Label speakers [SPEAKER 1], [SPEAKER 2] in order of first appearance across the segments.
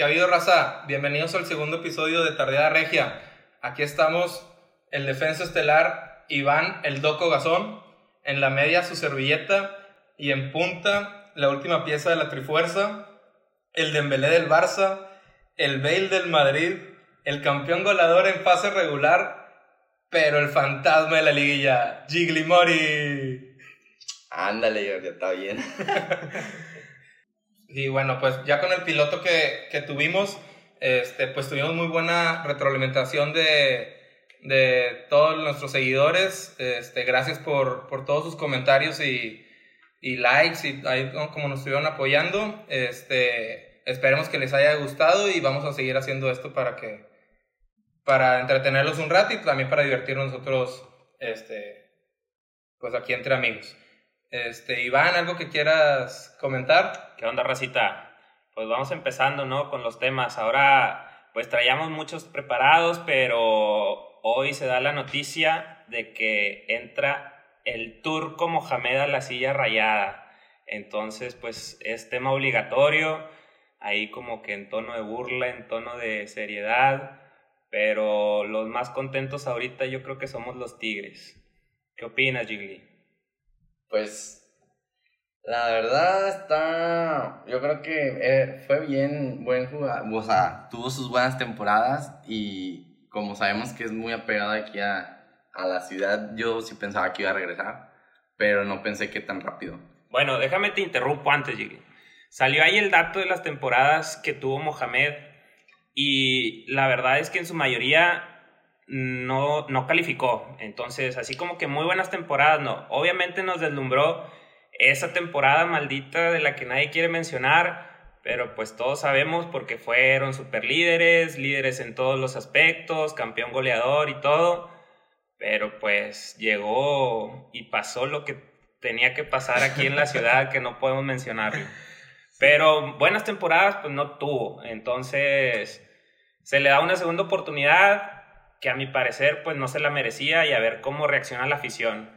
[SPEAKER 1] ¿Qué ha habido, raza? Bienvenidos al segundo episodio de Tardeada Regia. Aquí estamos, el defensa estelar Iván El Doco Gazón, en la media su servilleta y en punta la última pieza de la Trifuerza, el Dembélé del Barça, el Bale del Madrid, el campeón goleador en fase regular, pero el fantasma de la liguilla, Gigli Mori.
[SPEAKER 2] Ándale, ya está bien.
[SPEAKER 1] Y bueno, pues ya con el piloto que, que tuvimos, este, pues tuvimos muy buena retroalimentación de, de todos nuestros seguidores. Este, gracias por, por todos sus comentarios y, y likes y ahí como nos estuvieron apoyando. Este, esperemos que les haya gustado y vamos a seguir haciendo esto para que para entretenerlos un rato y también para divertirnos nosotros este pues aquí entre amigos. Este, Iván, ¿algo que quieras comentar?
[SPEAKER 3] ¿Qué onda, racita? Pues vamos empezando, ¿no? Con los temas. Ahora, pues traíamos muchos preparados, pero hoy se da la noticia de que entra el turco Mohamed a la silla rayada. Entonces, pues es tema obligatorio, ahí como que en tono de burla, en tono de seriedad, pero los más contentos ahorita yo creo que somos los Tigres. ¿Qué opinas, Gigli?
[SPEAKER 2] Pues la verdad está, yo creo que eh, fue bien, buen jugador, o sea, tuvo sus buenas temporadas y como sabemos que es muy apegado aquí a, a la ciudad, yo sí pensaba que iba a regresar, pero no pensé que tan rápido.
[SPEAKER 3] Bueno, déjame te interrumpo antes, Gigi. Salió ahí el dato de las temporadas que tuvo Mohamed y la verdad es que en su mayoría no, no calificó. Entonces, así como que muy buenas temporadas, no. Obviamente nos deslumbró esa temporada maldita de la que nadie quiere mencionar, pero pues todos sabemos porque fueron super líderes, líderes en todos los aspectos, campeón goleador y todo, pero pues llegó y pasó lo que tenía que pasar aquí en la ciudad que no podemos mencionarlo. Pero buenas temporadas pues no tuvo, entonces se le da una segunda oportunidad que a mi parecer pues no se la merecía y a ver cómo reacciona la afición.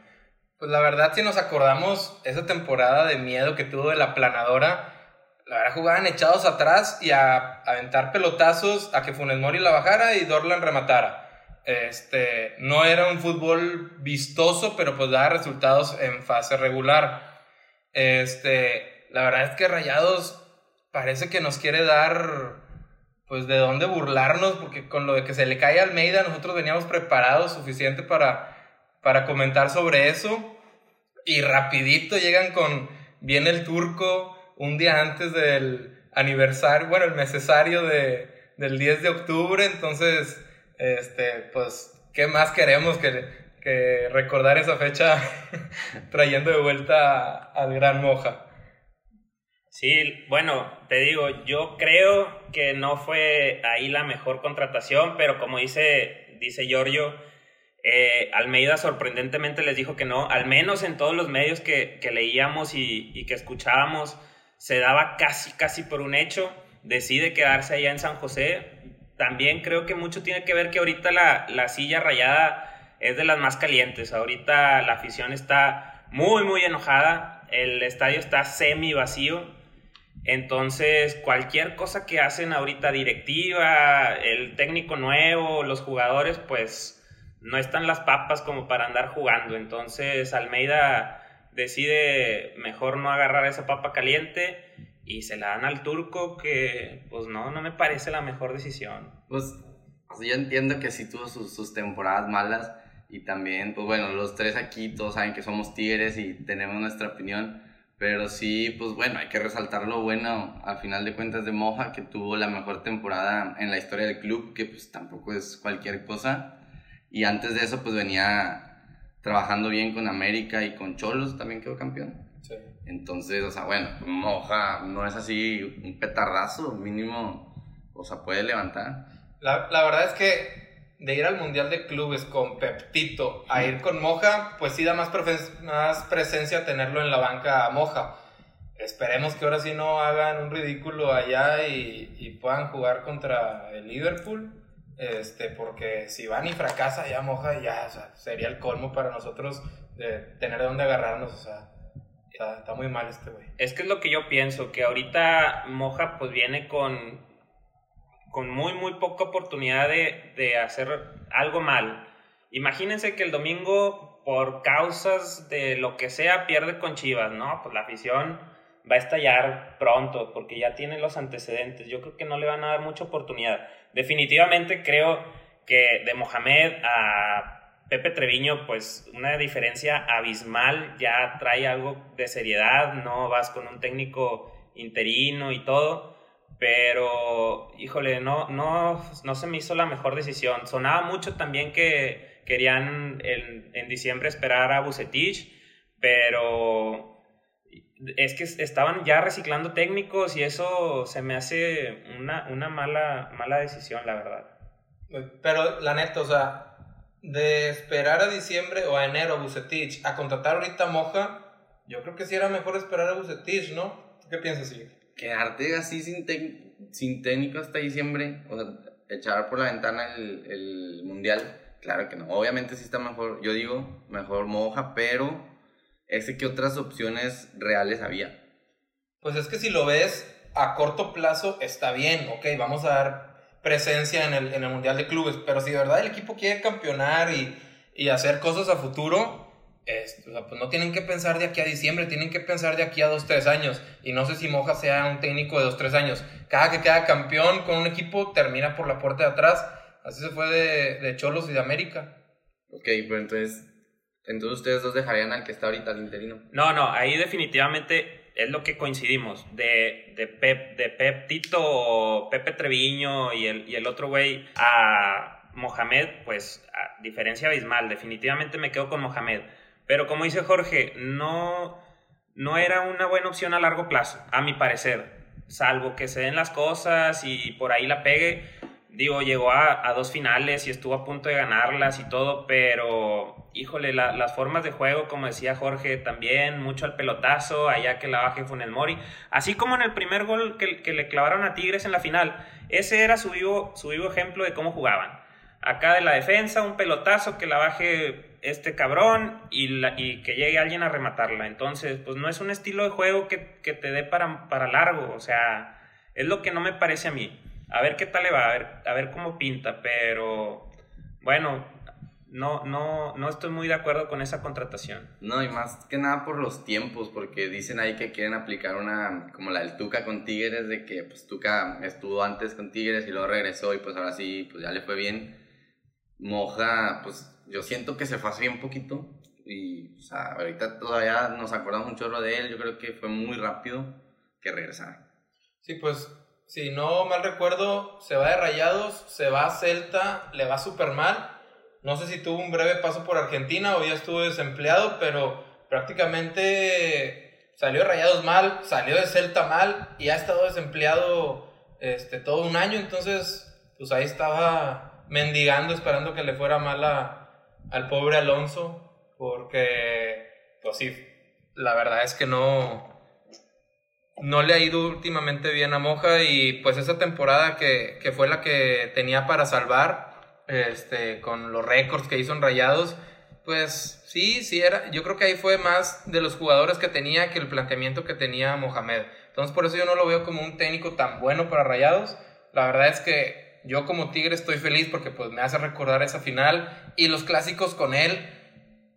[SPEAKER 1] Pues la verdad, si nos acordamos, esa temporada de miedo que tuvo de la planadora, la verdad jugaban echados atrás y a, aventar pelotazos a que Funes Mori la bajara y Dorlan rematara. Este, no era un fútbol vistoso, pero pues daba resultados en fase regular. Este, la verdad es que Rayados parece que nos quiere dar pues de dónde burlarnos, porque con lo de que se le cae a Almeida, nosotros veníamos preparados suficiente para, para comentar sobre eso. Y rapidito llegan con, viene el turco un día antes del aniversario, bueno, el necesario de, del 10 de octubre, entonces, este, pues, ¿qué más queremos que, que recordar esa fecha trayendo de vuelta al gran Moja?
[SPEAKER 3] Sí, bueno, te digo, yo creo que no fue ahí la mejor contratación, pero como dice, dice Giorgio, eh, Almeida sorprendentemente les dijo que no, al menos en todos los medios que, leíamos y, y, que escuchábamos, se daba casi, casi por un hecho, decide quedarse allá en San José. También creo que mucho tiene que ver que ahorita la, la silla rayada es de las más calientes, ahorita la afición está muy, muy enojada, el estadio está semi vacío entonces, cualquier cosa que hacen ahorita directiva, el técnico nuevo, los jugadores, pues no están las papas como para andar jugando. Entonces, Almeida decide mejor no agarrar esa papa caliente y se la dan al turco que, pues no, no me parece la mejor decisión.
[SPEAKER 2] Pues, pues yo entiendo que sí tuvo sus, sus temporadas malas y también, pues bueno, los tres aquí todos saben que somos tigres y tenemos nuestra opinión pero sí, pues bueno, hay que resaltar lo bueno, al final de cuentas, de Moja, que tuvo la mejor temporada en la historia del club, que pues tampoco es cualquier cosa. Y antes de eso, pues venía trabajando bien con América y con Cholos, también quedó campeón. Sí. Entonces, o sea, bueno, Moja no es así un petarrazo, mínimo, o sea, puede levantar.
[SPEAKER 1] La, la verdad es que de ir al Mundial de Clubes con Peptito a ir con Moja, pues sí da más, más presencia tenerlo en la banca a Moja. Esperemos que ahora sí no hagan un ridículo allá y, y puedan jugar contra el Liverpool. Este, porque si van y fracasa ya Moja, ya sería el colmo para nosotros de tener de dónde agarrarnos. O sea, está, está muy mal este güey.
[SPEAKER 3] Es que es lo que yo pienso, que ahorita Moja pues viene con con muy, muy poca oportunidad de, de hacer algo mal. Imagínense que el domingo, por causas de lo que sea, pierde con Chivas, ¿no? Pues la afición va a estallar pronto porque ya tiene los antecedentes. Yo creo que no le van a dar mucha oportunidad. Definitivamente creo que de Mohamed a Pepe Treviño, pues una diferencia abismal, ya trae algo de seriedad, no vas con un técnico interino y todo, pero híjole, no, no, no se me hizo la mejor decisión. Sonaba mucho también que querían en, en diciembre esperar a Bucetich, pero es que estaban ya reciclando técnicos y eso se me hace una, una mala, mala decisión, la verdad.
[SPEAKER 1] Pero la neta, o sea, de esperar a diciembre o a enero a Bucetich a contratar ahorita Moja, yo creo que sí era mejor esperar a Bucetich, ¿no? ¿Qué piensas, sí?
[SPEAKER 2] Quedarte así sin, sin técnico hasta diciembre, o sea, echar por la ventana el, el mundial, claro que no. Obviamente sí está mejor, yo digo, mejor Moja, pero ese que otras opciones reales había.
[SPEAKER 1] Pues es que si lo ves a corto plazo está bien, ok, vamos a dar presencia en el, en el Mundial de Clubes, pero si de verdad el equipo quiere campeonar y, y hacer cosas a futuro, pues no tienen que pensar de aquí a diciembre, tienen que pensar de aquí a dos, tres años. Y no sé si Moja sea un técnico de dos, tres años. Cada que queda campeón con un equipo termina por la puerta de atrás. Así se fue de, de Cholos y de América.
[SPEAKER 2] Ok, pero entonces entonces ustedes dos dejarían al que está ahorita al interino.
[SPEAKER 3] No, no, ahí definitivamente es lo que coincidimos. De, de, Pep, de Pep Tito, Pepe Treviño y el, y el otro güey a Mohamed, pues a diferencia abismal. Definitivamente me quedo con Mohamed. Pero como dice Jorge, no, no era una buena opción a largo plazo, a mi parecer. Salvo que se den las cosas y por ahí la pegue. Digo, llegó a, a dos finales y estuvo a punto de ganarlas y todo, pero híjole, las formas de juego, como decía Jorge, también mucho al pelotazo, allá que la baje Funes Mori, así como en el primer gol que, le clavaron a Tigres en la final, ese era su vivo, su vivo ejemplo de cómo jugaban. Acá de la defensa, un pelotazo que la baje este cabrón y, y que llegue alguien a rematarla. Entonces, pues no es un estilo de juego que, te dé para, para largo, o sea, es lo que no me parece a mí. A ver qué tal le va, a ver, a ver cómo pinta, pero bueno, no, no, no estoy muy de acuerdo con esa contratación.
[SPEAKER 2] No, y más que nada por los tiempos, porque dicen ahí que quieren aplicar una, como la del Tuca con Tigres, de que pues Tuca estuvo antes con Tigres y luego regresó y pues ahora sí, pues ya le fue bien. Moja, pues yo siento que se fue así un poquito y, o sea, ahorita todavía nos acordamos un chorro de él, yo creo que fue muy rápido que regresara.
[SPEAKER 1] Sí, pues si no mal recuerdo, se va de Rayados, se va a Celta, le va súper mal no sé si tuvo un breve paso por Argentina o ya estuvo desempleado, pero prácticamente salió de Rayados mal, salió de Celta mal y ha estado desempleado este, todo un año. Entonces, pues ahí estaba mendigando, esperando que le fuera mal al pobre Alonso, porque, pues sí, la verdad es que no, no le ha ido últimamente bien a Moja y pues esa temporada que, que fue la que tenía para salvar este, con los récords que hizo en Rayados, pues sí, sí era, yo creo que ahí fue más de los jugadores que tenía que el planteamiento que tenía Mohamed. Entonces por eso yo no lo veo como un técnico tan bueno para Rayados. La verdad es que yo como Tigre estoy feliz porque pues me hace recordar esa final y los clásicos con él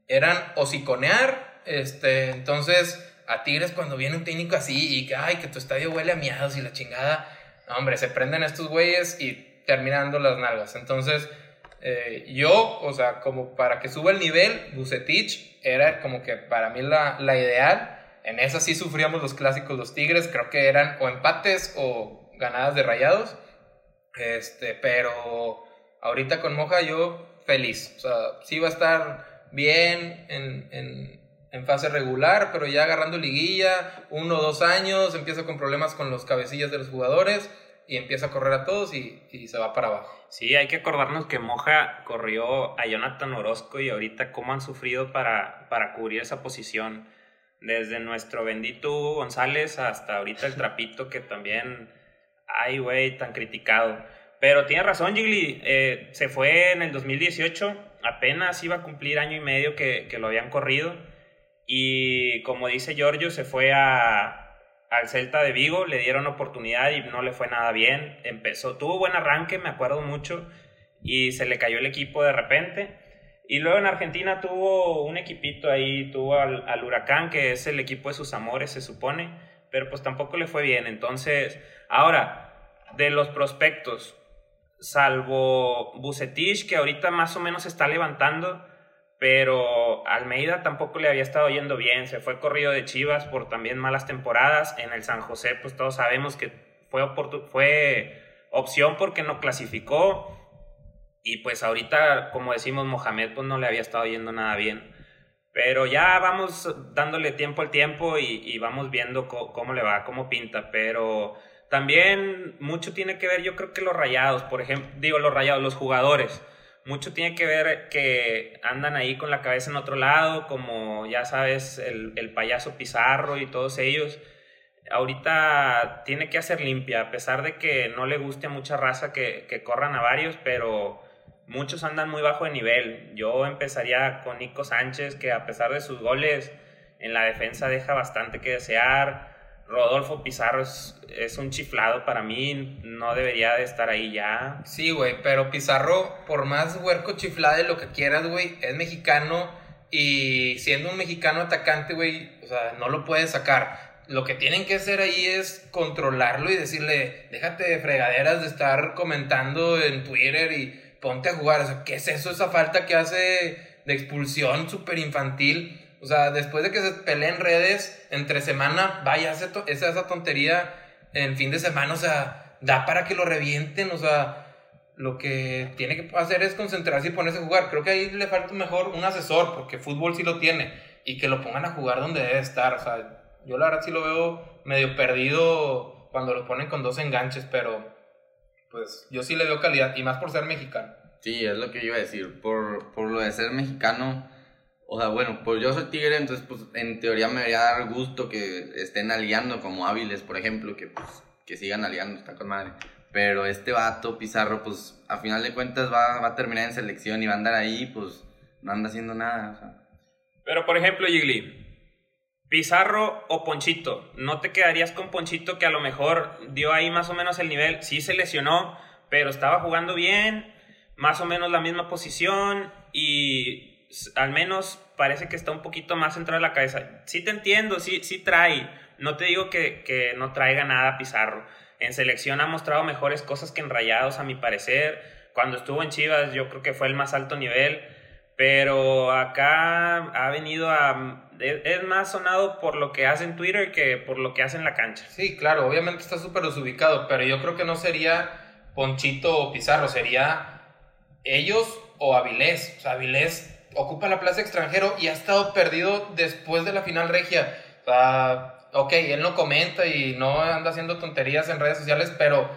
[SPEAKER 1] eran hociconear, este, entonces a Tigres cuando viene un técnico así y que, ay, que tu estadio huele a miados y la chingada, hombre, se prenden estos güeyes y terminando las nalgas. Entonces, eh, yo, o sea, como para que suba el nivel, Bucetich era como que para mí la, la ideal. En esa sí sufríamos los clásicos, los Tigres, creo que eran o empates o ganadas de rayados. Este, pero ahorita con Moja yo feliz. O sea, sí va a estar bien en, en, en fase regular, pero ya agarrando liguilla, uno o dos años, empieza con problemas con los cabecillas de los jugadores y empieza a correr a todos y, y, se va para abajo.
[SPEAKER 3] Sí, hay que acordarnos que Moja corrió a Jonathan Orozco y ahorita cómo han sufrido para, para cubrir esa posición. Desde nuestro bendito Hugo González hasta ahorita el trapito que también, ay güey, tan criticado. Pero tiene razón, Gigli, eh, se fue en el 2018, apenas iba a cumplir año y medio que, lo habían corrido. Y como dice Giorgio, se fue a, al Celta de Vigo, le dieron oportunidad y no le fue nada bien. Empezó, tuvo buen arranque, me acuerdo mucho, y se le cayó el equipo de repente. Y luego en Argentina tuvo un equipito ahí, tuvo al, Huracán, que es el equipo de sus amores, se supone, pero pues tampoco le fue bien. Entonces, ahora, de los prospectos, salvo Bucetich, que ahorita más o menos está levantando, pero Almeida tampoco le había estado yendo bien, se fue corrido de Chivas por también malas temporadas, en el San José pues todos sabemos que fue, fue opción porque no clasificó y pues ahorita como decimos Mohamed pues no le había estado yendo nada bien. Pero ya vamos dándole tiempo al tiempo y, vamos viendo cómo le va, cómo pinta. Pero también mucho tiene que ver, yo creo que los rayados, por ejemplo, digo los rayados, los jugadores mucho tiene que ver que andan ahí con la cabeza en otro lado, como ya sabes, el, payaso Pizarro y todos ellos. Ahorita tiene que hacer limpia, a pesar de que no le guste a mucha raza que, que corran a varios, pero muchos andan muy bajo de nivel. Yo empezaría con Nico Sánchez, que a pesar de sus goles en la defensa deja bastante que desear. Rodolfo Pizarro es, un chiflado para mí, no debería de estar ahí ya.
[SPEAKER 1] Sí, güey, pero Pizarro, por más huerco chiflado de lo que quieras, güey, es mexicano y siendo un mexicano atacante, güey, o sea, no lo puedes sacar. Lo que tienen que hacer ahí es controlarlo y decirle, déjate de fregaderas de estar comentando en Twitter y ponte a jugar. O sea, ¿qué es eso? Esa falta que hace de expulsión súper infantil o sea, después de que se peleen redes entre semana, vaya, esa, esa tontería en fin de semana, o sea, da para que lo revienten, o sea, lo que tiene que hacer es concentrarse y ponerse a jugar. Creo que ahí le falta mejor un asesor, porque fútbol sí lo tiene, y que lo pongan a jugar donde debe estar. O sea, yo la verdad sí lo veo medio perdido cuando lo ponen con dos enganches, pero pues yo sí le veo calidad, y más por ser mexicano.
[SPEAKER 2] Sí, es lo que yo iba a decir, por, por lo de ser mexicano o sea, bueno, pues yo soy tigre, entonces pues en teoría me debería dar gusto que estén aliando como hábiles, por ejemplo, que pues que sigan aliando, está con madre. Pero este vato, Pizarro, pues a final de cuentas va, va a terminar en selección y va a andar ahí, pues no anda haciendo nada. O sea.
[SPEAKER 3] Pero por ejemplo, Gigli, Pizarro o Ponchito, ¿no te quedarías con Ponchito que a lo mejor dio ahí más o menos el nivel? Sí se lesionó, pero estaba jugando bien, más o menos la misma posición y al menos parece que está un poquito más centrado en la cabeza. Sí te entiendo, sí, sí trae. No te digo que, que no traiga nada Pizarro. En selección ha mostrado mejores cosas que en Rayados, a mi parecer. Cuando estuvo en Chivas, yo creo que fue el más alto nivel. Pero acá ha venido a. Es más sonado por lo que hace en Twitter que por lo que hace en la cancha.
[SPEAKER 1] Sí, claro, obviamente está súper desubicado, pero yo creo que no sería Ponchito o Pizarro, sería ellos o Avilés. O sea, Avilés ocupa la plaza extranjero y ha estado perdido después de la final regia. O sea, ok, él no comenta y no anda haciendo tonterías en redes sociales, pero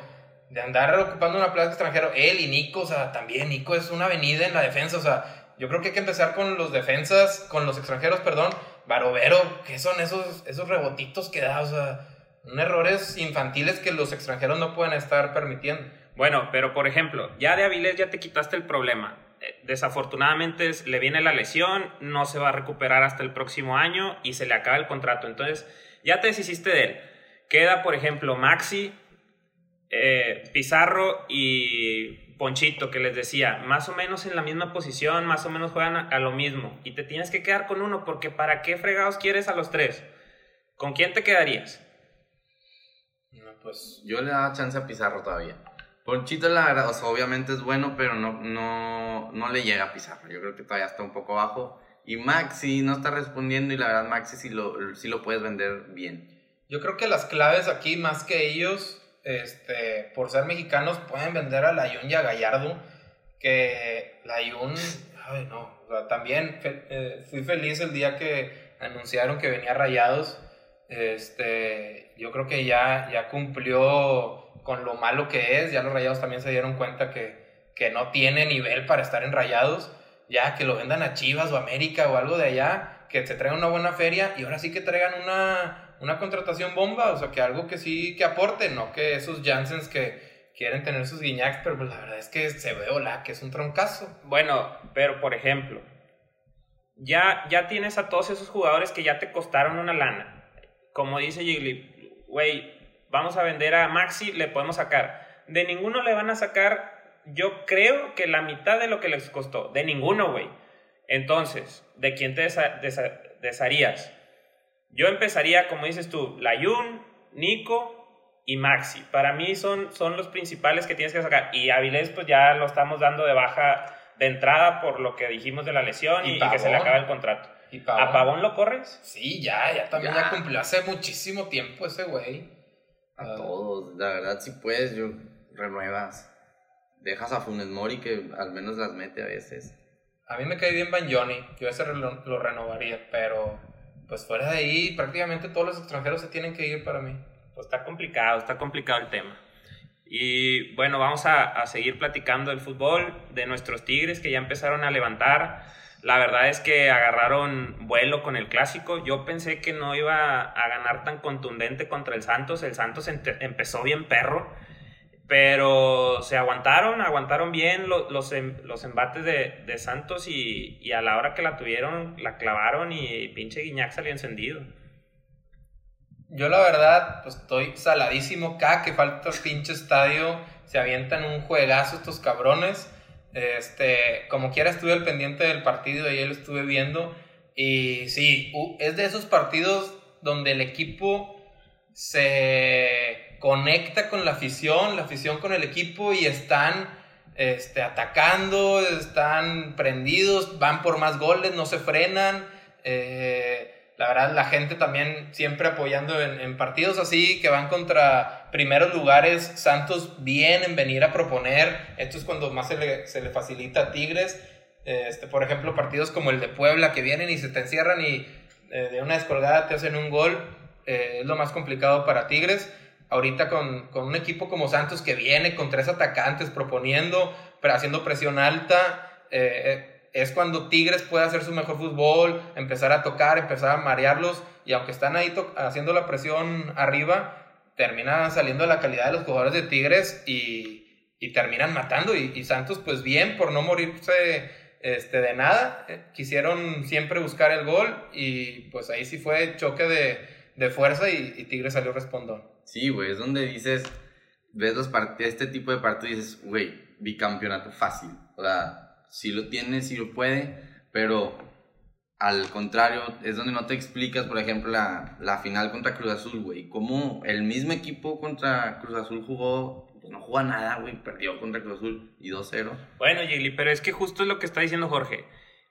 [SPEAKER 1] de andar ocupando una plaza extranjero, él y Nico, o sea, también Nico es una avenida en la defensa, o sea, yo creo que hay que empezar con los defensas, con los extranjeros, perdón, Barovero, ¿qué son esos, esos rebotitos que da? O sea, son errores infantiles que los extranjeros no pueden estar permitiendo.
[SPEAKER 3] Bueno, pero por ejemplo, ya de Avilés ya te quitaste el problema desafortunadamente le viene la lesión, no se va a recuperar hasta el próximo año y se le acaba el contrato. Entonces, ya te deshiciste de él. Queda, por ejemplo, Maxi, eh, Pizarro y Ponchito, que les decía, más o menos en la misma posición, más o menos juegan a, lo mismo. Y te tienes que quedar con uno, porque ¿para qué fregados quieres a los tres? ¿Con quién te quedarías?
[SPEAKER 2] No, pues yo le daba chance a Pizarro todavía. Ponchito, la verdad, obviamente es bueno, pero no, no, no le llega a Pizarro. Yo creo que todavía está un poco bajo. Y Maxi no está respondiendo y la verdad Maxi sí lo, sí lo puedes vender bien.
[SPEAKER 1] Yo creo que las claves aquí, más que ellos, este, por ser mexicanos, pueden vender a Layun y a Gallardo. Que Layun, ay no, también eh, fui feliz el día que anunciaron que venía Rayados. Este, yo creo que ya, ya cumplió con lo malo que es, ya los rayados también se dieron cuenta que, que no tiene nivel para estar en rayados, ya que lo vendan a Chivas o América o algo de allá, que se traigan una buena feria y ahora sí que traigan una, una contratación bomba, o sea, que algo que sí que aporte, no que esos Jansens que quieren tener sus guiñacs, pero pues la verdad es que se ve hola, que es un troncazo.
[SPEAKER 3] Bueno, pero por ejemplo, ya, ya tienes a todos esos jugadores que ya te costaron una lana. Como dice Gigli, güey, vamos a vender a Maxi, le podemos sacar. De ninguno le van a sacar, yo creo que la mitad de lo que les costó. De ninguno, güey. Entonces, ¿de quién te desharías? Yo empezaría, como dices tú, Layun, Nico y Maxi. Para mí son, son los principales que tienes que sacar. Y Avilés, pues ya lo estamos dando de baja de entrada por lo que dijimos de la lesión y, que se le acaba el contrato. ¿Y ¿A Pavón lo corres?
[SPEAKER 1] Sí, ya, ya también ya, cumplió hace muchísimo tiempo ese güey.
[SPEAKER 2] A ah. todos, la verdad, si puedes, yo renuevas. Dejas a Funes Mori que al menos las mete a veces.
[SPEAKER 1] A mí me cae bien Van Johnny, yo ese lo, lo renovaría, pero pues fuera de ahí prácticamente todos los extranjeros se tienen que ir para mí.
[SPEAKER 3] Pues está complicado, está complicado el tema. Y bueno, vamos a, a, seguir platicando del fútbol, de nuestros Tigres que ya empezaron a levantar. La verdad es que agarraron vuelo con el clásico. Yo pensé que no iba a ganar tan contundente contra el Santos. El Santos empezó bien perro, pero se aguantaron, aguantaron bien los, los, em, los embates de, de Santos y, y, a la hora que la tuvieron, la clavaron y pinche Guiñac salió encendido.
[SPEAKER 1] Yo la verdad, pues estoy saladísimo. Cada que falta el pinche estadio, se avientan un juegazo estos cabrones. Este, como quiera estuve al pendiente del partido y él estuve viendo. Y sí, es de esos partidos donde el equipo se conecta con la afición, la afición con el equipo y están este, atacando, están prendidos, van por más goles, no se frenan. Eh, la verdad, la gente también siempre apoyando en, partidos así que van contra primeros lugares. Santos bien en venir a proponer. Esto es cuando más se le, se le facilita a Tigres. Este, por ejemplo, partidos como el de Puebla que vienen y se te encierran y eh, de una descolgada te hacen un gol. Eh, es lo más complicado para Tigres. Ahorita con, con, un equipo como Santos que viene con tres atacantes proponiendo, pero haciendo presión alta. Eh, es cuando Tigres puede hacer su mejor fútbol, empezar a tocar, empezar a marearlos y aunque están ahí haciendo la presión arriba, terminan saliendo la calidad de los jugadores de Tigres y, y terminan matando y, Santos pues bien por no morirse este, de nada, eh, quisieron siempre buscar el gol y pues ahí sí fue choque de, de fuerza y, Tigres salió respondón.
[SPEAKER 2] Sí, güey, es donde dices, ves los este tipo de partidos y dices, güey, bicampeonato fácil, o sea si lo tiene, si lo puede, pero al contrario, es donde no te explicas, por ejemplo, la, la final contra Cruz Azul, güey. Cómo el mismo equipo contra Cruz Azul jugó, pues no jugó nada, güey. Perdió contra Cruz Azul y 2-0.
[SPEAKER 3] Bueno, Gigli, pero es que justo es lo que está diciendo Jorge.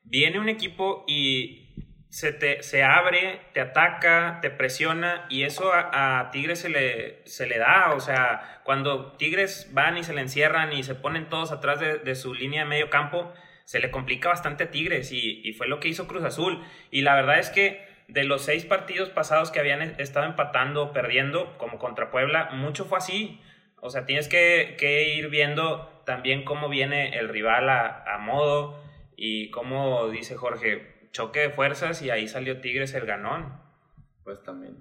[SPEAKER 3] Viene un equipo y se, te, se abre, te ataca, te presiona y eso a, Tigres se le, se le da. O sea, cuando Tigres van y se le encierran y se ponen todos atrás de, su línea de medio campo, se le complica bastante a Tigres y, y, fue lo que hizo Cruz Azul. Y la verdad es que de los seis partidos pasados que habían estado empatando o perdiendo, como contra Puebla, mucho fue así. O sea, tienes que, que ir viendo también cómo viene el rival a, a modo y cómo dice Jorge, choque de fuerzas y ahí salió Tigres el ganón.
[SPEAKER 2] Pues también.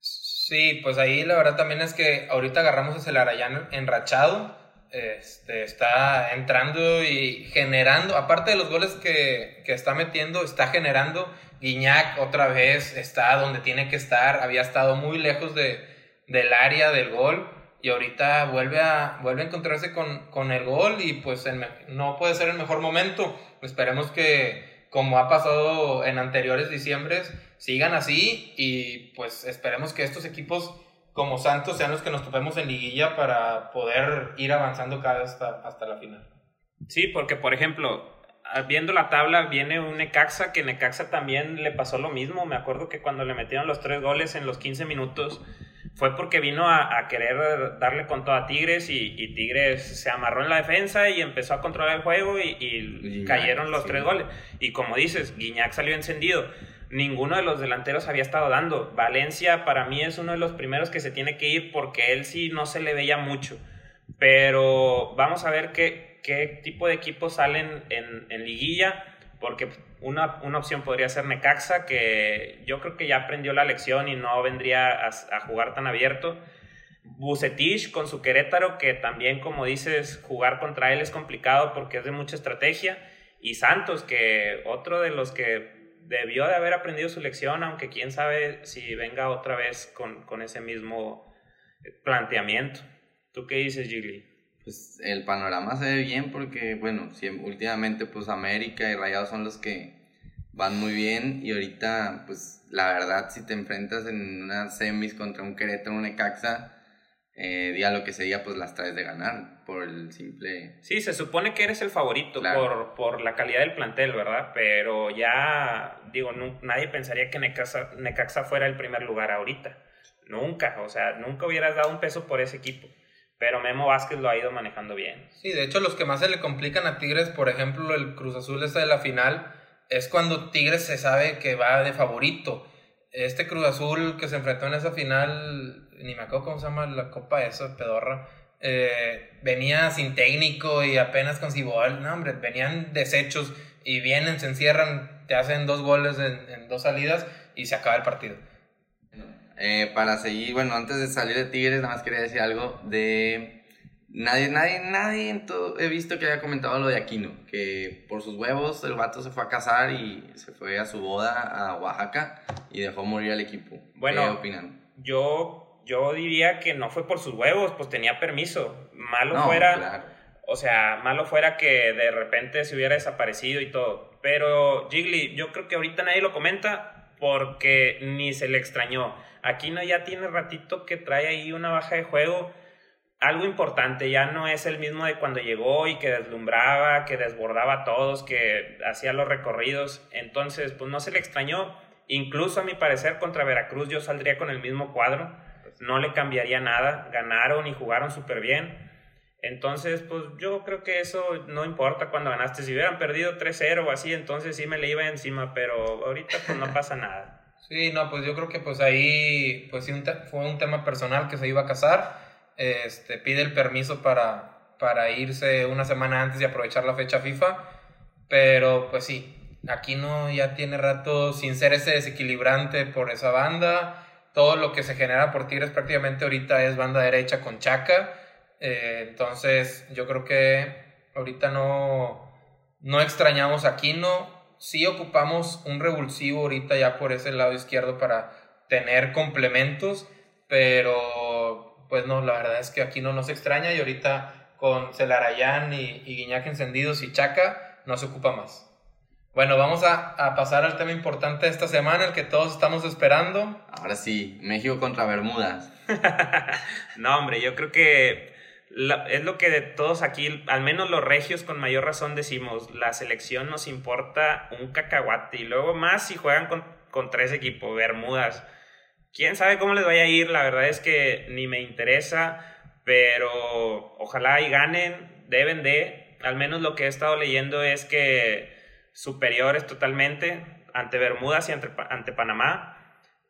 [SPEAKER 1] Sí, pues ahí la verdad también es que ahorita agarramos a Celarayán enrachado. Este, está entrando y generando, aparte de los goles que, que está metiendo, está generando. Guiñac otra vez está donde tiene que estar, había estado muy lejos de, del área del gol y ahorita vuelve a, vuelve a encontrarse con, con el gol y pues no puede ser el mejor momento. Esperemos que, como ha pasado en anteriores diciembres, sigan así y pues esperemos que estos equipos como Santos sean los que nos topemos en liguilla para poder ir avanzando cada vez hasta, hasta la final.
[SPEAKER 3] Sí, porque por ejemplo, viendo la tabla viene un Necaxa que Necaxa también le pasó lo mismo. Me acuerdo que cuando le metieron los tres goles en los 15 minutos fue porque vino a, querer darle con todo a Tigres y, Tigres se amarró en la defensa y empezó a controlar el juego y, cayeron los tres goles. Y como dices, Guiñac salió encendido. Ninguno de los delanteros había estado dando. Valencia para mí es uno de los primeros que se tiene que ir porque él sí no se le veía mucho. Pero vamos a ver qué, qué tipo de equipos salen en, en liguilla porque una, una, opción podría ser Necaxa, que yo creo que ya aprendió la lección y no vendría a, jugar tan abierto. Bucetich con su Querétaro, que también, como dices, jugar contra él es complicado porque es de mucha estrategia. Y Santos, que otro de los que debió de haber aprendido su lección, aunque quién sabe si venga otra vez con, con ese mismo planteamiento. ¿Tú qué dices, Gigli?
[SPEAKER 2] Pues el panorama se ve bien porque, bueno, últimamente pues América y Rayados son los que van muy bien y ahorita pues la verdad si te enfrentas en unas semis contra un Querétaro, un Necaxa, eh, día lo que se diga, pues las traes de ganar por el simple...
[SPEAKER 3] Sí, se supone que eres el favorito por, por, la calidad del plantel, ¿verdad? Pero ya, digo, nadie pensaría que Necaxa, Necaxa fuera el primer lugar ahorita. Nunca, o sea, nunca hubieras dado un peso por ese equipo. Pero Memo Vázquez lo ha ido manejando bien.
[SPEAKER 1] Sí, de hecho los que más se le complican a Tigres, por ejemplo, el Cruz Azul esta de la final, es cuando Tigres se sabe que va de favorito. Este Cruz Azul que se enfrentó en esa final, ni me acuerdo cómo se llama la copa esa, pedorra, eh, venía sin técnico y apenas con Cibol, no hombre, venían desechos y vienen, se encierran, te hacen dos goles en dos salidas y se acaba el partido.
[SPEAKER 2] Eh, para seguir, bueno, antes de salir de Tigres, nada más quería decir algo de... Nadie, nadie, nadie en todo, he visto que haya comentado lo de Aquino, que por sus huevos el vato se fue a casar y se fue a su boda a Oaxaca y dejó morir al equipo.
[SPEAKER 3] Bueno, ¿qué opinan? Yo, yo diría que no fue por sus huevos, pues tenía permiso. Malo fuera, o sea, malo fuera que de repente se hubiera desaparecido y todo. Pero Jiggly, yo creo que ahorita nadie lo comenta porque ni se le extrañó Aquino ya tiene ratito que trae ahí una baja de juego. Algo importante, ya no es el mismo de cuando llegó y que deslumbraba, que desbordaba a todos, que hacía los recorridos. Entonces, pues no se le extrañó. Incluso a mi parecer contra Veracruz yo saldría con el mismo cuadro. No le cambiaría nada. Ganaron y jugaron súper bien. Entonces, pues yo creo que eso no importa cuando ganaste. Si hubieran perdido 3-0 o así, entonces sí me le iba encima, pero ahorita pues no pasa nada.
[SPEAKER 1] Sí, no, pues yo creo que pues ahí pues sí fue un tema personal que se iba a casar. Este, pide el permiso para, para irse una semana antes y aprovechar la fecha FIFA. Pero pues sí, Aquino ya tiene rato sin ser ese desequilibrante por esa banda. Todo lo que se genera por Tigres prácticamente ahorita es banda derecha con Chaca. Eh, entonces yo creo que ahorita no, no extrañamos a Aquino sí ocupamos un revulsivo ahorita ya por ese lado izquierdo para tener complementos, pero pues no, la verdad es que aquí no nos extraña y ahorita con Celarayán y, y Guiñac encendidos y Chaca no se ocupa más. Bueno, vamos a, a, pasar al tema importante de esta semana, el que todos estamos esperando.
[SPEAKER 2] Ahora sí, México contra Bermudas.
[SPEAKER 3] no, hombre, yo creo que es lo que de todos aquí, al menos los regios con mayor razón decimos, la selección nos importa un cacahuate y luego más si juegan con, con tres equipos, Bermudas. Quién sabe cómo les vaya a ir, la verdad es que ni me interesa, pero ojalá y ganen, deben de, al menos lo que he estado leyendo es que superiores totalmente ante Bermudas y ante, ante Panamá.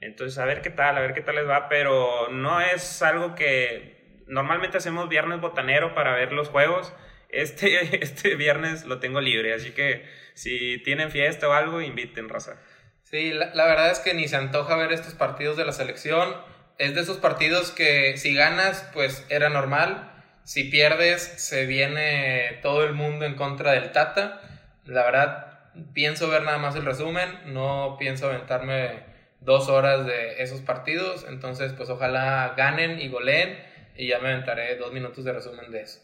[SPEAKER 3] Entonces, a ver qué tal, a ver qué tal les va, pero no es algo que normalmente hacemos viernes botanero para ver los juegos. Este, este viernes lo tengo libre, así que si tienen fiesta o algo, inviten, raza.
[SPEAKER 1] Sí, la, verdad es que ni se antoja ver estos partidos de la selección. Es de esos partidos que si ganas, pues era normal. Si pierdes, se viene todo el mundo en contra del Tata. La verdad, pienso ver nada más el resumen. No pienso aventarme dos horas de esos partidos. Entonces, pues ojalá ganen y goleen y ya me aventaré dos minutos de resumen de eso.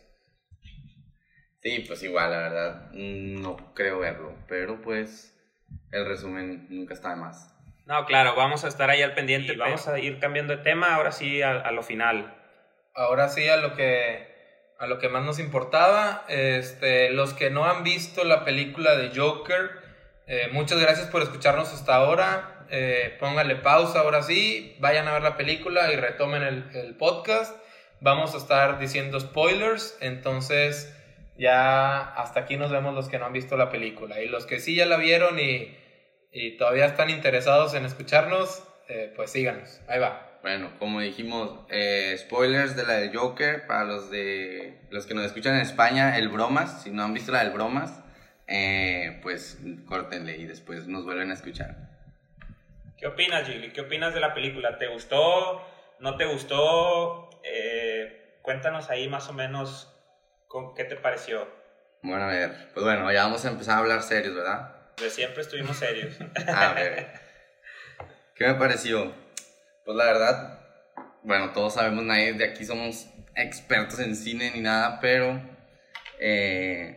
[SPEAKER 2] Sí, pues igual, la verdad, no creo verlo, pero pues el resumen nunca está de más.
[SPEAKER 3] No, claro, vamos a estar ahí al pendiente, y vamos a ir cambiando de tema, ahora sí a, lo final.
[SPEAKER 1] Ahora sí a lo que a lo que más nos importaba, este, los que no han visto la película de Joker, eh, muchas gracias por escucharnos hasta ahora. Eh, pónganle pausa ahora sí, vayan a ver la película y retomen el, el podcast vamos a estar diciendo spoilers, entonces ya hasta aquí nos vemos los que no han visto la película. Y los que sí ya la vieron y, y todavía están interesados en escucharnos, eh, pues síganos. Ahí va.
[SPEAKER 2] Bueno, como dijimos, eh, spoilers de la de Joker para los de los que nos escuchan en España, el bromas, si no han visto la del bromas, eh, pues córtenle y después nos vuelven a escuchar.
[SPEAKER 3] ¿Qué opinas, Gilly? ¿Qué opinas de la película? ¿Te gustó? ¿No te gustó? Eh, cuéntanos ahí más o menos con qué te pareció.
[SPEAKER 2] Bueno, a ver, pues bueno, ya vamos a empezar a hablar serios, ¿verdad?
[SPEAKER 3] De siempre estuvimos serios.
[SPEAKER 2] A ver. ¿Qué me pareció? Pues la verdad, bueno, todos sabemos, nadie de aquí somos expertos en cine ni nada, pero. Eh,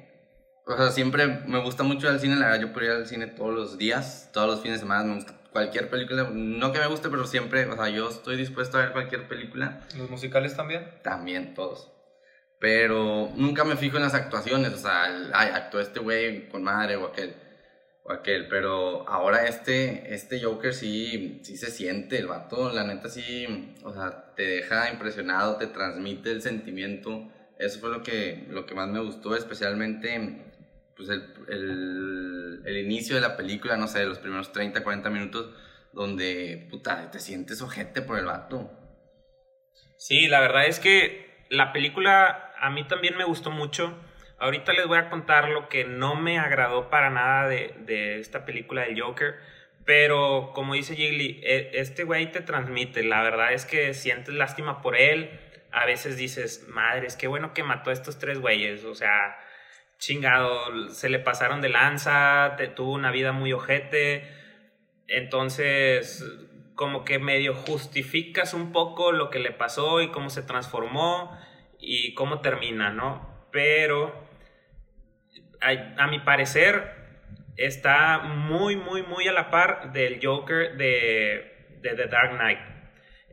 [SPEAKER 2] o sea, siempre me gusta mucho el cine, la verdad, yo podría ir al cine todos los días, todos los fines de semana, me gusta cualquier película, no que me guste, pero siempre, o sea, yo estoy dispuesto a ver cualquier película.
[SPEAKER 1] ¿Los musicales también?
[SPEAKER 2] También, todos. Pero nunca me fijo en las actuaciones, o sea, ay, actuó este güey con madre o aquel, o aquel, pero ahora este, este Joker sí, sí se siente, el vato, la neta sí, o sea, te deja impresionado, te transmite el sentimiento, eso fue lo que, lo que más me gustó, especialmente pues el, el, inicio de la película, no sé, los primeros 30, 40 minutos, donde, puta, te sientes ojete por el vato.
[SPEAKER 3] Sí, la verdad es que la película a mí también me gustó mucho. Ahorita les voy a contar lo que no me agradó para nada de, de esta película del Joker. Pero como dice Jiggly, e, este güey te transmite. La verdad es que sientes lástima por él. A veces dices, madre, es que bueno que mató a estos tres güeyes. O sea, chingado, se le pasaron de lanza, te, tuvo una vida muy ojete. Entonces, como que medio justificas un poco lo que le pasó y cómo se transformó y cómo termina, ¿no? Pero, a, mi parecer, está muy, muy, muy a la par del Joker de, de The Dark Knight.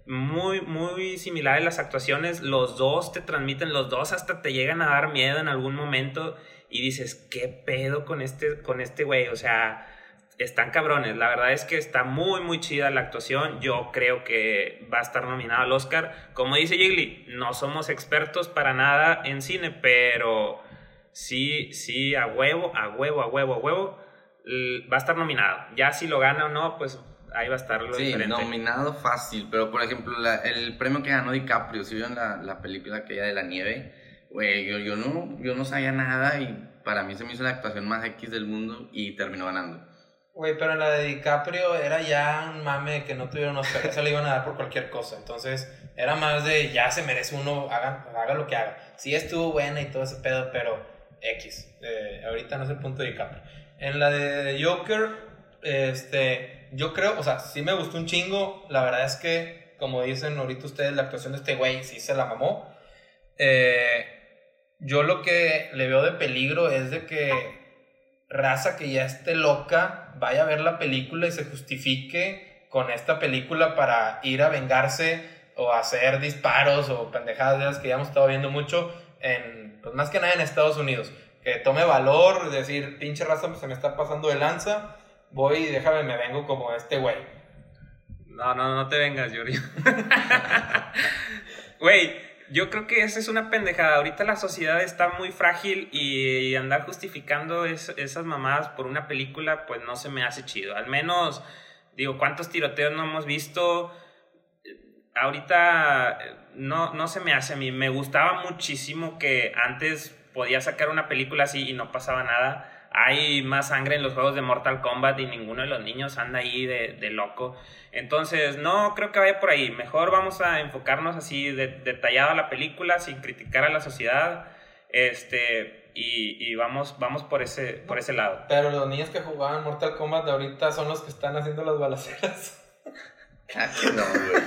[SPEAKER 3] Muy, muy similares las actuaciones. Los dos te transmiten, los dos hasta te llegan a dar miedo en algún momento y dices, ¿qué pedo con este, con este güey? O sea, están cabrones. La verdad es que está muy, muy chida la actuación. Yo creo que va a estar nominado al Oscar. Como dice Jiggly, no somos expertos para nada en cine, pero sí, sí, a huevo, a huevo, a huevo, a huevo, va a estar nominado. Ya si lo gana o no, pues ahí va a estar lo
[SPEAKER 2] sí,
[SPEAKER 3] diferente.
[SPEAKER 2] nominado fácil, pero por ejemplo, la, el premio que ganó DiCaprio, si vieron la, la película aquella de la nieve, güey, yo, yo, no, yo no sabía nada y para mí se me hizo la actuación más X del mundo y terminó ganando.
[SPEAKER 1] Güey, pero en la de DiCaprio era ya un mame que no tuvieron Oscar, eso le iban a dar por cualquier cosa. Entonces, era más de ya se merece uno, haga, haga lo que haga. Sí estuvo buena y todo ese pedo, pero X. Eh, ahorita no es el punto de DiCaprio. En la de Joker, este, yo creo, o sea, sí me gustó un chingo. La verdad es que, como dicen ahorita ustedes, la actuación de este güey sí se la mamó. Eh, yo lo que le veo de peligro es de que raza que ya esté loca vaya a ver la película y se justifique con esta película para ir a vengarse o hacer disparos o pendejadas que ya hemos estado viendo mucho en, pues más que nada en Estados Unidos. Que tome valor, decir, pinche raza, pues se me está pasando de lanza, voy y déjame, me vengo como este güey.
[SPEAKER 3] No, no, no te vengas, Yuri. Güey, yo creo que esa es una pendejada. Ahorita la sociedad está muy frágil y andar justificando es, esas mamadas por una película, pues no se me hace chido. Al menos, digo, ¿cuántos tiroteos no hemos visto? Ahorita no, no se me hace a mí. Me gustaba muchísimo que antes podía sacar una película así y no pasaba nada hay más sangre en los juegos de Mortal Kombat y ninguno de los niños anda ahí de, de loco. Entonces, no creo que vaya por ahí. Mejor vamos a enfocarnos así de, detallado a la película, sin criticar a la sociedad. Este, y, y, vamos, vamos por ese, por ese lado.
[SPEAKER 1] Pero los niños que jugaban Mortal Kombat de ahorita son los que están haciendo las balaceras.
[SPEAKER 2] no, güey.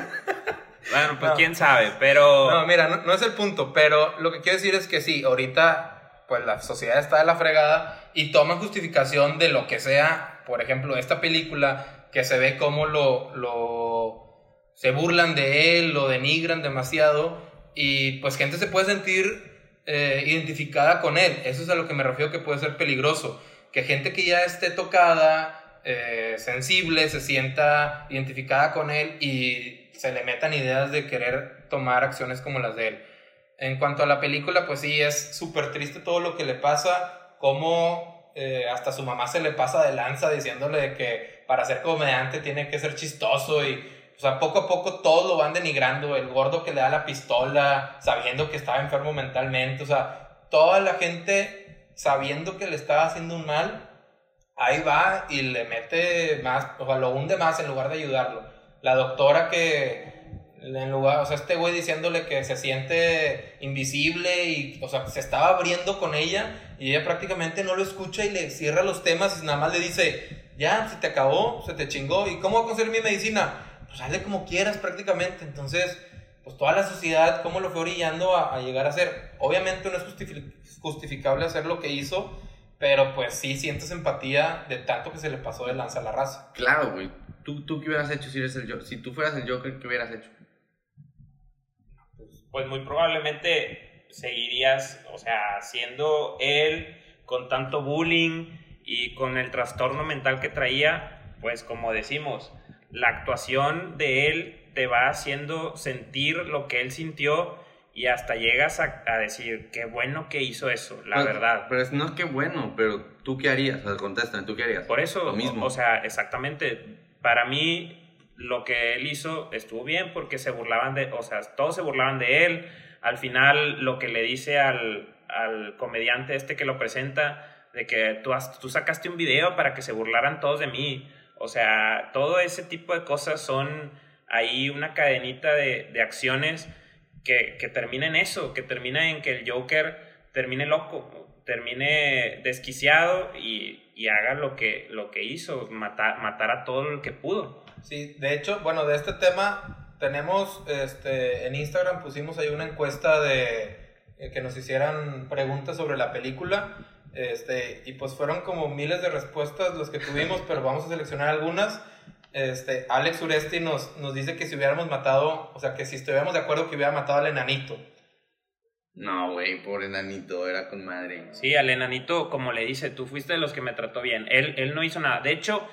[SPEAKER 3] Bueno, pues no. quién sabe, pero...
[SPEAKER 1] No, mira, no, no es el punto, pero lo que quiero decir es que sí, ahorita pues la sociedad está de la fregada y toma justificación de lo que sea, por ejemplo, esta película que se ve como lo, lo se burlan de él, lo denigran demasiado y pues gente se puede sentir eh, identificada con él. Eso es a lo que me refiero que puede ser peligroso. Que gente que ya esté tocada, eh, sensible, se sienta identificada con él y se le metan ideas de querer tomar acciones como las de él. En cuanto a la película, pues sí, es súper triste todo lo que le pasa, como eh, hasta su mamá se le pasa de lanza diciéndole que para ser comediante tiene que ser chistoso y, o sea, poco a poco todo lo van denigrando, el gordo que le da la pistola, sabiendo que estaba enfermo mentalmente, o sea, toda la gente sabiendo que le estaba haciendo un mal, ahí va y le mete más, o sea, lo hunde más en lugar de ayudarlo. La doctora que En lugar, o sea, este güey diciéndole que se siente invisible y, o sea, se estaba abriendo con ella y ella prácticamente no lo escucha y le cierra los temas y nada más le dice, ya, se te acabó, se te chingó, ¿y cómo voy a conseguir mi medicina? Pues hazle como quieras prácticamente. Entonces, pues toda la sociedad, cómo lo fue orillando a, llegar a ser. Obviamente no es justificable hacer lo que hizo, pero pues sí sientes empatía de tanto que se le pasó de lanza a la raza.
[SPEAKER 2] Claro, güey. ¿Tú, ¿Tú qué hubieras hecho si eres el? Si tú fueras el Joker, ¿qué hubieras hecho?
[SPEAKER 3] Pues muy probablemente seguirías, o sea, siendo él con tanto bullying y con el trastorno mental que traía, pues como decimos, la actuación de él te va haciendo sentir lo que él sintió y hasta llegas a, decir, qué bueno que hizo eso, la
[SPEAKER 2] Pues,
[SPEAKER 3] verdad.
[SPEAKER 2] Pero es no qué bueno, pero ¿tú qué harías? O sea, contéstame, ¿tú qué harías?
[SPEAKER 3] Por eso,
[SPEAKER 2] Lo mismo.
[SPEAKER 3] O, o sea, exactamente, para mí lo que él hizo estuvo bien porque se burlaban de, o sea, todos se burlaban de él. Al final lo que le dice al, al comediante este que lo presenta, de que tú, has- tú sacaste un video para que se burlaran todos de mí. O sea, todo ese tipo de cosas son ahí una cadenita de, de acciones que, que termina en eso, que termina en que el Joker termine loco, termine desquiciado y, y haga lo que, lo que hizo, matar, matar a todo el que pudo.
[SPEAKER 1] Sí, de hecho, bueno, de este tema tenemos, este, en Instagram pusimos ahí una encuesta de eh, que nos hicieran preguntas sobre la película, este, y pues fueron como miles de respuestas los que tuvimos, pero vamos a seleccionar algunas. Este, Alex Uresti nos, nos dice que si hubiéramos matado, o sea, que si estuviéramos de acuerdo que hubiera matado al enanito.
[SPEAKER 2] No, güey, pobre enanito, era con madre.
[SPEAKER 3] Sí, al enanito, como le dice, tú fuiste de los que me trató bien. Él, él no hizo nada. De hecho,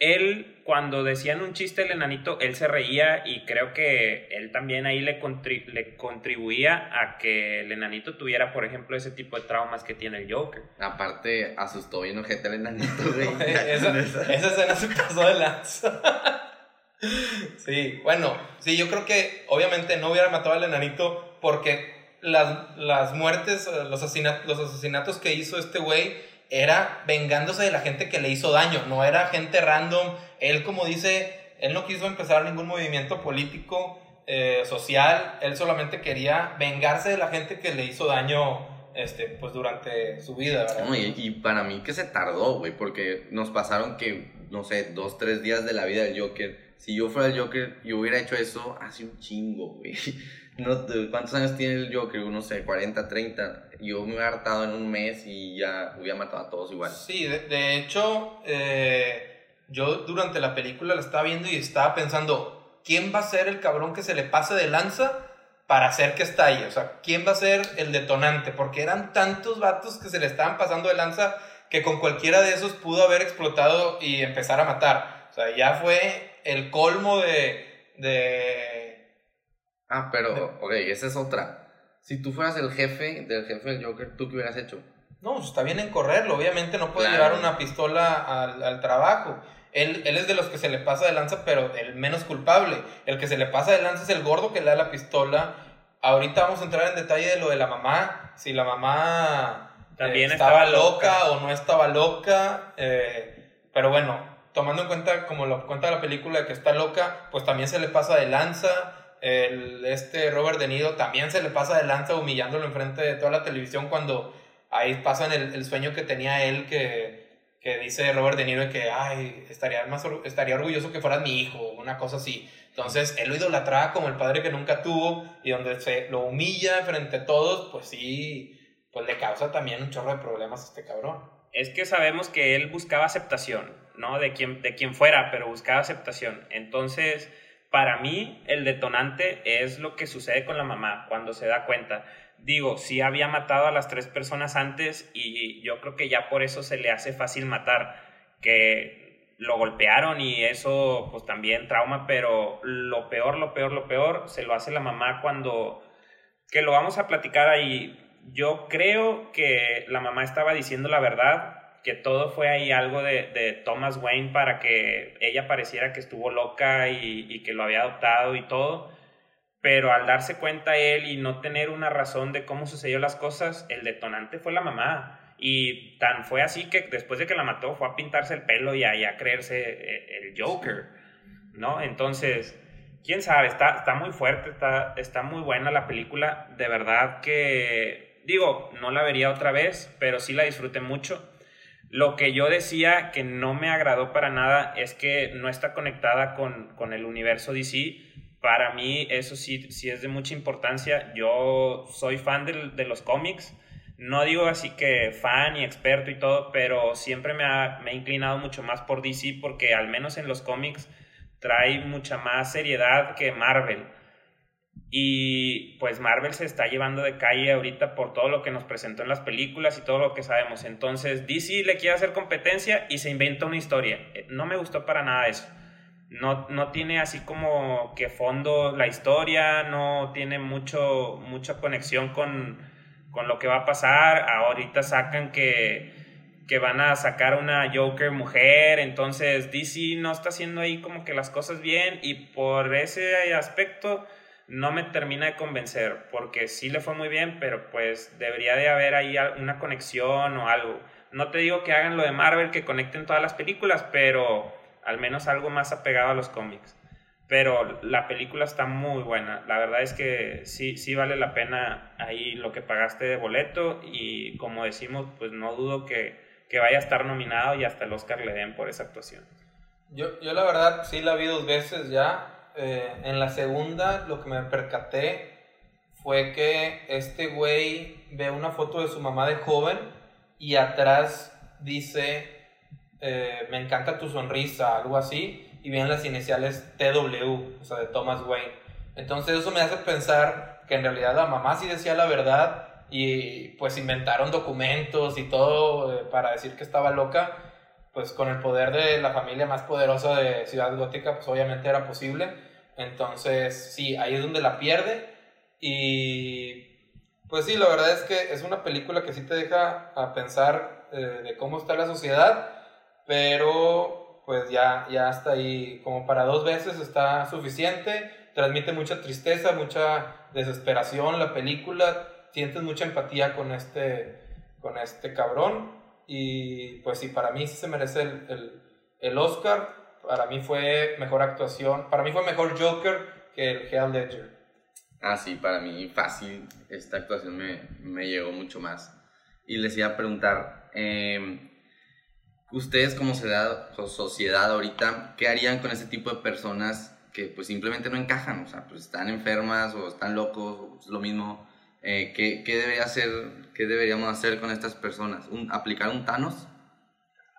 [SPEAKER 3] él, cuando decían un chiste el enanito, él se reía y creo que él también ahí le, contri- le contribuía a que el enanito tuviera, por ejemplo, ese tipo de traumas que tiene el Joker.
[SPEAKER 2] Aparte, asustó bien ojete al enanito, güey.
[SPEAKER 1] esa, esa escena se pasó de lanza. sí, bueno, sí, yo creo que obviamente no hubiera matado al enanito porque las, las muertes, los, asesina- los asesinatos que hizo este güey era vengándose de la gente que le hizo daño, no era gente random. Él, como dice, él no quiso empezar ningún movimiento político, eh, social, él solamente quería vengarse de la gente que le hizo daño este, pues durante su vida, ¿verdad?
[SPEAKER 2] No, y, y para mí que se tardó, güey, porque nos pasaron que, no sé, dos, tres días de la vida del Joker. Si yo fuera el Joker y hubiera hecho eso hace un chingo, güey. No, ¿Cuántos años tiene el Joker? No sé, 40, 30. Yo me hubiera hartado en un mes y ya hubiera matado a todos igual.
[SPEAKER 1] Sí, de, de hecho, eh, yo durante la película la estaba viendo y estaba pensando, ¿quién va a ser el cabrón que se le pase de lanza para hacer que estalle? O sea, ¿quién va a ser el detonante? Porque eran tantos vatos que se le estaban pasando de lanza que con cualquiera de esos pudo haber explotado y empezar a matar. O sea, ya fue el colmo de... de
[SPEAKER 2] Ah, pero, ok, esa es otra. Si tú fueras el jefe del jefe del Joker, ¿tú qué hubieras hecho?
[SPEAKER 1] No, pues está bien en correrlo. Obviamente no puede
[SPEAKER 2] Claro.
[SPEAKER 1] llevar una pistola al, al trabajo. Él, él es de los que se le pasa de lanza, pero el menos culpable. El que se le pasa de lanza es el gordo que le da la pistola. Ahorita vamos a entrar en detalle de lo de la mamá. Si la mamá eh,
[SPEAKER 3] También
[SPEAKER 1] estaba,
[SPEAKER 3] estaba
[SPEAKER 1] loca,
[SPEAKER 3] loca.
[SPEAKER 1] o no estaba loca. eh, pero bueno, tomando en cuenta, como lo cuenta la película, que está loca, pues también se le pasa de lanza. El, este Robert De Niro también se le pasa de lanza humillándolo enfrente de toda la televisión cuando ahí pasan el, el sueño que tenía él que, que dice Robert De Niro de que ay, estaría, más, estaría orgulloso que fueras mi hijo, una cosa así. Entonces él lo idolatraba como el padre que nunca tuvo y donde se lo humilla frente a todos, pues sí, pues le causa también un chorro de problemas a este cabrón.
[SPEAKER 3] Es que sabemos que él buscaba aceptación, ¿no? De quien, de quien fuera, pero buscaba aceptación. Entonces, para mí, el detonante es lo que sucede con la mamá cuando se da cuenta. Digo, sí había matado a las tres personas antes y yo creo que ya por eso se le hace fácil matar, que lo golpearon y eso pues también trauma, pero lo peor, lo peor, lo peor se lo hace la mamá cuando, que lo vamos a platicar ahí, yo creo que la mamá estaba diciendo la verdad, que todo fue ahí algo de, de Thomas Wayne para que ella pareciera que estuvo loca y, que lo había adoptado y todo. Pero al darse cuenta él y no tener una razón de cómo sucedió las cosas, el detonante fue la mamá. Y tan fue así que después de que la mató fue a pintarse el pelo y a, a creerse eh, el Joker, ¿no? Entonces, quién sabe, está, está muy fuerte, está, está muy buena la película. De verdad que, digo, no la vería otra vez, pero sí la disfruté mucho. Lo que yo decía que no me agradó para nada es que no está conectada con, con el universo DC. Para mí eso sí, sí es de mucha importancia. Yo soy fan de, de los cómics. No digo así que fan y experto y todo, pero siempre me, ha, me he inclinado mucho más por DC porque al menos en los cómics trae mucha más seriedad que Marvel. Y pues Marvel se está llevando de calle ahorita por todo lo que nos presentó en las películas y todo lo que sabemos. Entonces DC le quiere hacer competencia y se inventa una historia. Eh, no me gustó para nada eso. No, no tiene así como que fondo la historia, no tiene mucho, mucha conexión con, con lo que va a pasar. Ahorita sacan que, que van a sacar una Joker mujer, entonces DC no está haciendo ahí como que las cosas bien y por ese aspecto no me termina de convencer, porque sí le fue muy bien, pero pues debería de haber ahí una conexión o algo. No te digo que hagan lo de Marvel, que conecten todas las películas, pero al menos algo más apegado a los cómics. Pero la película está muy buena. La verdad es que sí, sí vale la pena ahí lo que pagaste de boleto y como decimos, pues no dudo que, que vaya a estar nominado y hasta el Oscar le den por esa actuación.
[SPEAKER 1] Yo, yo la verdad sí la vi dos veces ya eh, en la segunda lo que me percaté fue que este güey ve una foto de su mamá de joven y atrás dice, eh, me encanta tu sonrisa, algo así, y vienen las iniciales TW, o sea, de Thomas Wayne. Entonces eso me hace pensar que en realidad la mamá sí decía la verdad y pues inventaron documentos y todo eh, para decir que estaba loca pues con el poder de la familia más poderosa de Ciudad Gótica, pues obviamente era posible. Entonces, sí, ahí es donde la pierde. Y pues sí, la verdad es que es una película que sí te deja a pensar eh, de cómo está la sociedad, pero pues ya, ya hasta ahí, como para dos veces está suficiente. Transmite mucha tristeza, mucha desesperación la película. Sientes mucha empatía con este, con este cabrón. Y pues sí, para mí sí se merece el, el, el Oscar. Para mí fue mejor actuación. Para mí fue mejor Joker que el Heath Ledger.
[SPEAKER 2] Ah, sí, para mí fácil. Esta actuación me, me llegó mucho más. Y les iba a preguntar, eh, ustedes como sociedad, sociedad ahorita, ¿qué harían con ese tipo de personas que pues simplemente no encajan? O sea, pues están enfermas o están locos, es lo mismo. Eh, ¿qué, ¿qué, hacer, ¿Qué deberíamos hacer con estas personas? ¿Un, ¿Aplicar un Thanos?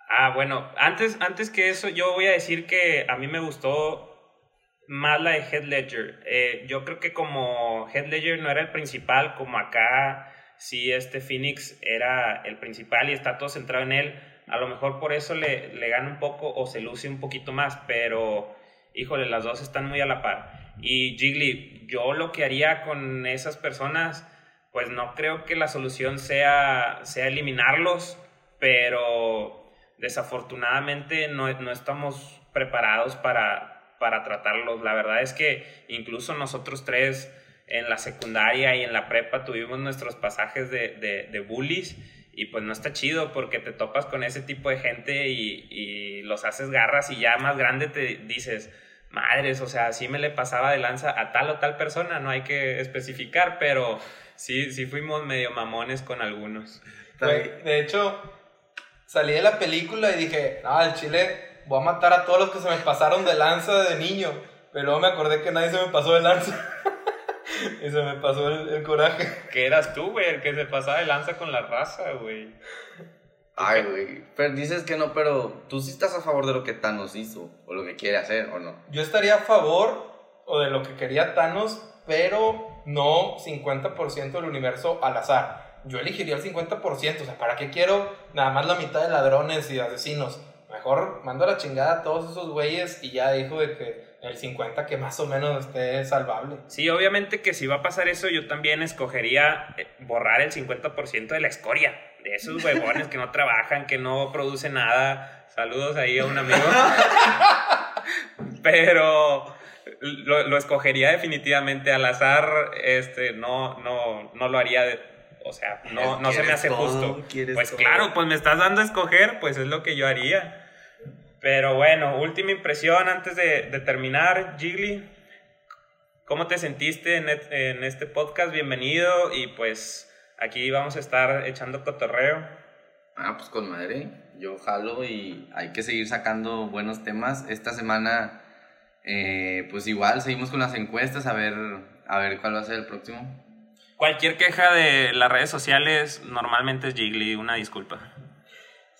[SPEAKER 3] Ah, bueno, antes, antes que eso, yo voy a decir que a mí me gustó más la de Head Ledger. Eh, yo creo que como Head Ledger no era el principal, como acá sí este Phoenix era el principal y está todo centrado en él, a lo mejor por eso le, le gana un poco o se luce un poquito más, pero híjole, las dos están muy a la par. Y Jiggly, yo lo que haría con esas personas, pues no creo que la solución sea, sea eliminarlos, pero desafortunadamente no, no estamos preparados para, para tratarlos. La verdad es que incluso nosotros tres en la secundaria y en la prepa tuvimos nuestros pasajes de, de, de bullies y pues no está chido porque te topas con ese tipo de gente y, y, los haces garras y ya más grande te dices, madres, o sea, sí me le pasaba de lanza a tal o tal persona, no hay que especificar, pero sí, sí fuimos medio mamones con algunos.
[SPEAKER 1] De hecho, salí de la película y dije, no, el chile voy a matar a todos los que se me pasaron de lanza de niño. Pero luego me acordé que nadie se me pasó de lanza. y se me pasó el, el, coraje.
[SPEAKER 3] Que eras tú, güey, el que se pasaba de lanza con la raza, güey.
[SPEAKER 2] Ay, güey. Pero dices que no, pero tú sí estás a favor de lo que Thanos hizo, o lo que quiere hacer, ¿o no?
[SPEAKER 1] Yo estaría a favor o de lo que quería Thanos, pero no 50% del universo al azar. Yo elegiría el 50%, o sea, ¿para qué quiero nada más la mitad de ladrones y asesinos? Mejor mando a la chingada a todos esos güeyes y ya dijo de que el 50 que más o menos esté salvable.
[SPEAKER 3] Sí, obviamente que si va a pasar eso, yo también escogería borrar el 50% de la escoria, de esos huevones que no trabajan, que no producen nada. Saludos ahí a un amigo. Pero lo, lo, escogería definitivamente al azar, este, no, no, no lo haría, de, o sea, no, no se me hace todo, justo. Pues todo. claro, pues me estás dando a escoger, pues es lo que yo haría. Pero bueno, última impresión antes de, de terminar, Jiggly. ¿Cómo te sentiste en, en este podcast? Bienvenido y pues aquí vamos a estar echando cotorreo.
[SPEAKER 2] Ah, pues con madre. Yo jalo y hay que seguir sacando buenos temas. Esta semana, eh, pues igual, seguimos con las encuestas a ver, a ver cuál va a ser el próximo.
[SPEAKER 3] Cualquier queja de las redes sociales normalmente es Jiggly, una disculpa.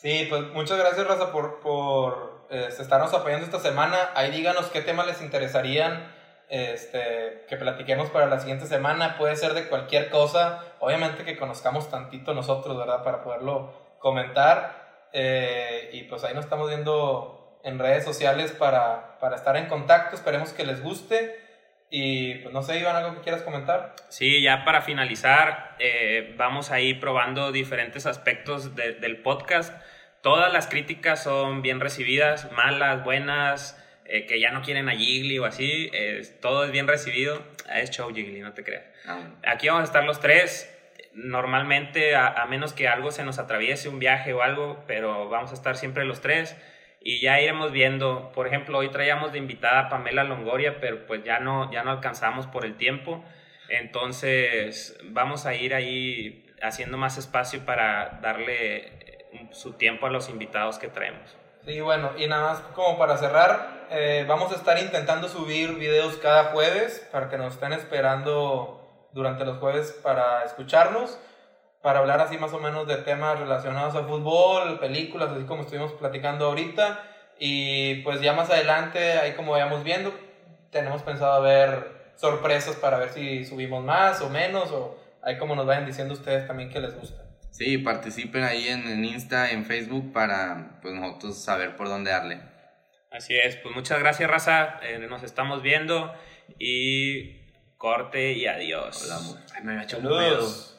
[SPEAKER 1] Sí, pues muchas gracias Raza por, por este, estarnos apoyando esta semana. Ahí díganos qué temas les interesarían este, que platiquemos para la siguiente semana. Puede ser de cualquier cosa. Obviamente que conozcamos tantito nosotros, ¿verdad? Para poderlo comentar. Eh, y pues ahí nos estamos viendo en redes sociales para, para estar en contacto. Esperemos que les guste. Y pues no sé, Iván, ¿algo que quieras comentar?
[SPEAKER 3] Sí, ya para finalizar, eh, vamos a ir probando diferentes aspectos del podcast. Todas las críticas son bien recibidas, malas, buenas, eh, que ya no quieren a Jiggly o así. todo es bien recibido. Ah, es show Jiggly, no te creas. Ah, Aquí vamos a estar los tres. Normalmente, a, a menos que algo se nos atraviese, un viaje o algo, pero vamos a estar siempre los tres y ya iremos viendo. Por ejemplo, hoy traíamos de invitada a Pamela Longoria, pero pues ya no, ya no alcanzamos por el tiempo. Entonces vamos a ir ahí haciendo más espacio para darle su tiempo a los invitados que traemos.
[SPEAKER 1] Sí, bueno, y nada más como para cerrar, eh, vamos a estar intentando subir videos cada jueves para que nos estén esperando durante los jueves para escucharnos para hablar así más o menos de temas relacionados al fútbol, películas, así como estuvimos platicando ahorita. Y pues ya más adelante, ahí como vayamos viendo, tenemos pensado ver sorpresas para ver si subimos más o menos, o ahí como nos vayan diciendo ustedes también que les gusta.
[SPEAKER 2] Sí, participen ahí en, en Insta, en Facebook, para pues nosotros saber por dónde darle.
[SPEAKER 3] Así es, pues muchas gracias Raza, eh, nos estamos viendo y corte y adiós.
[SPEAKER 2] Hola, me ha hecho un pedo.